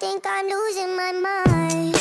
think I'm losing my mind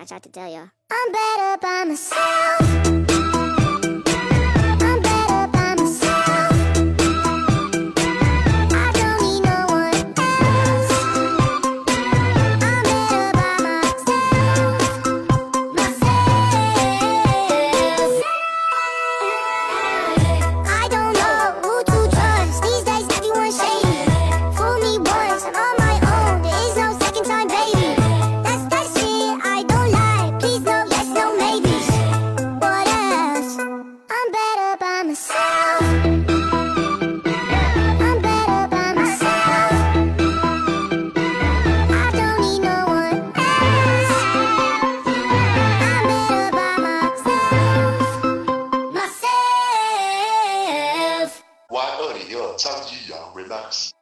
I tried to tell ya. I'm better by myself. one 二零二张居尧 oh, Relax。